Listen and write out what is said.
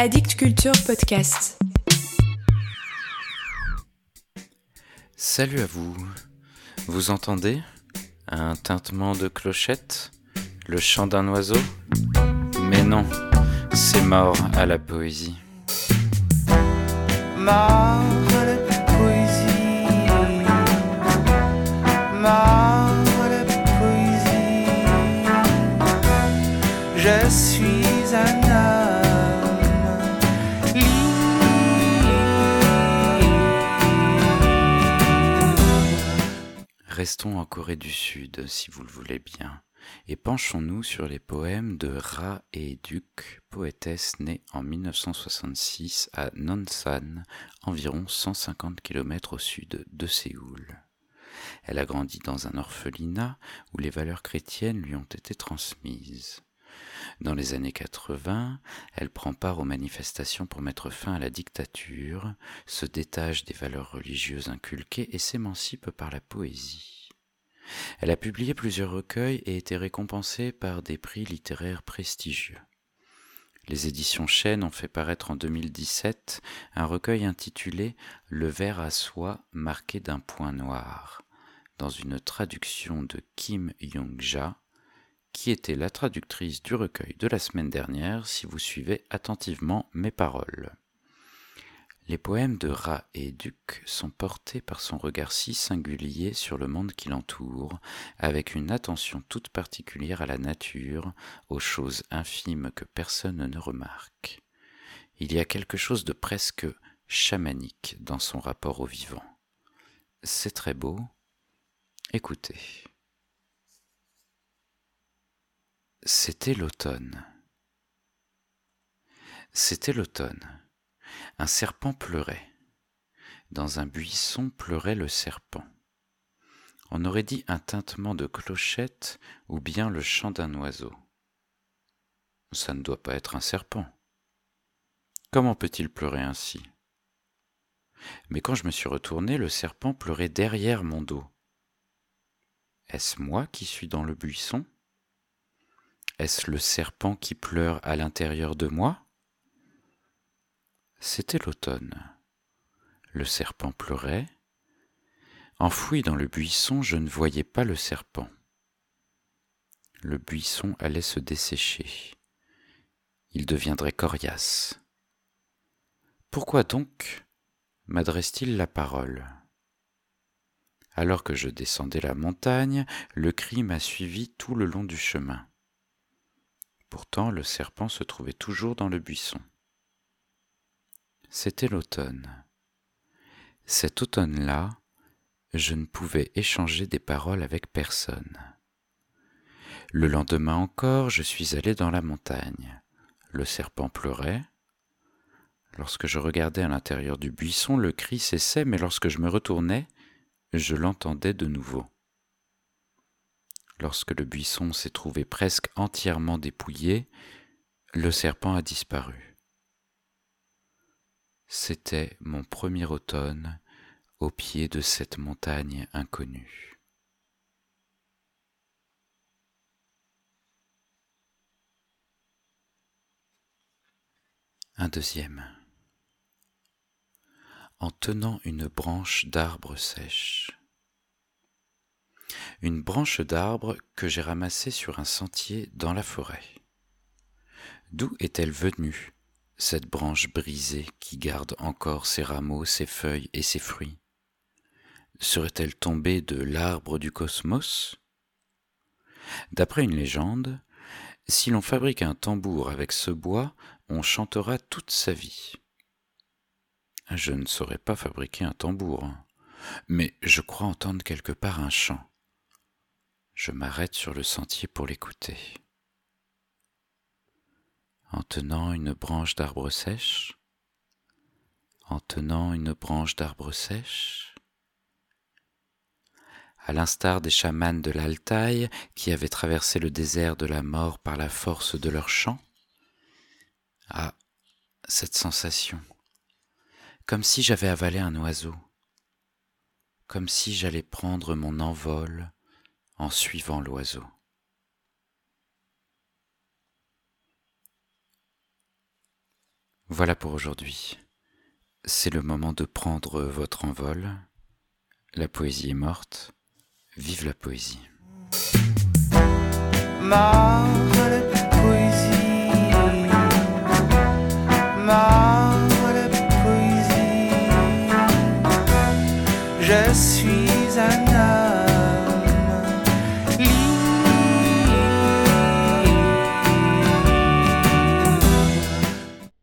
Addict Culture Podcast. Salut à vous. Vous entendez Un tintement de clochette? Le chant d'un oiseau? Mais non, c'est mort à la poésie. Mort Restons en Corée du Sud, si vous le voulez bien, et penchons-nous sur les poèmes de Ra Et-duk, poétesse née en 1966 à Nonsan, environ 150 km au sud de Séoul. Elle a grandi dans un orphelinat où les valeurs chrétiennes lui ont été transmises. Dans les années 80, elle prend part aux manifestations pour mettre fin à la dictature, se détache des valeurs religieuses inculquées et s'émancipe par la poésie. Elle a publié plusieurs recueils et été récompensée par des prix littéraires prestigieux. Les éditions Chênes ont fait paraître en 2017 un recueil intitulé Le verre à soie marqué d'un point noir, dans une traduction de Kim Young-ja, qui était la traductrice du recueil de la semaine dernière si vous suivez attentivement mes paroles. Les poèmes de Ra et Duc sont portés par son regard si singulier sur le monde qui l'entoure, avec une attention toute particulière à la nature, aux choses infimes que personne ne remarque. Il y a quelque chose de presque chamanique dans son rapport au vivant. C'est très beau. Écoutez. C'était l'automne. C'était l'automne. Un serpent pleurait. Dans un buisson pleurait le serpent. On aurait dit un tintement de clochette ou bien le chant d'un oiseau. Ça ne doit pas être un serpent. Comment peut-il pleurer ainsi? Mais quand je me suis retourné, le serpent pleurait derrière mon dos. Est-ce moi qui suis dans le buisson? Est-ce le serpent qui pleure à l'intérieur de moi? C'était l'automne. Le serpent pleurait. Enfoui dans le buisson, je ne voyais pas le serpent. Le buisson allait se dessécher. Il deviendrait coriace. Pourquoi donc m'adresse-t-il la parole? Alors que je descendais la montagne, le cri m'a suivi tout le long du chemin. Pourtant, le serpent se trouvait toujours dans le buisson. C'était l'automne. Cet automne-là, je ne pouvais échanger des paroles avec personne. Le lendemain encore, je suis allé dans la montagne. Le serpent pleurait. Lorsque je regardais à l'intérieur du buisson, le cri cessait, mais lorsque je me retournais, je l'entendais de nouveau. Lorsque le buisson s'est trouvé presque entièrement dépouillé, le serpent a disparu. C'était mon premier automne au pied de cette montagne inconnue. Un deuxième. En tenant une branche d'arbre sèche. Une branche d'arbre que j'ai ramassée sur un sentier dans la forêt. D'où est-elle venue, cette branche brisée qui garde encore ses rameaux, ses feuilles et ses fruits Serait-elle tombée de l'arbre du cosmos? D'après une légende, si l'on fabrique un tambour avec ce bois, on chantera toute sa vie. Je ne saurais pas fabriquer un tambour, mais je crois entendre quelque part un chant. Je m'arrête sur le sentier pour l'écouter. En tenant une branche d'arbre sèche, en tenant une branche d'arbre sèche, à l'instar des chamans de l'Altaï qui avaient traversé le désert de la mort par la force de leur chant. Ah, cette sensation, comme si j'avais avalé un oiseau, comme si j'allais prendre mon envol en suivant l'oiseau. Voilà pour aujourd'hui. C'est le moment de prendre votre envol. La poésie est morte. Vive la poésie. Je suis un homme.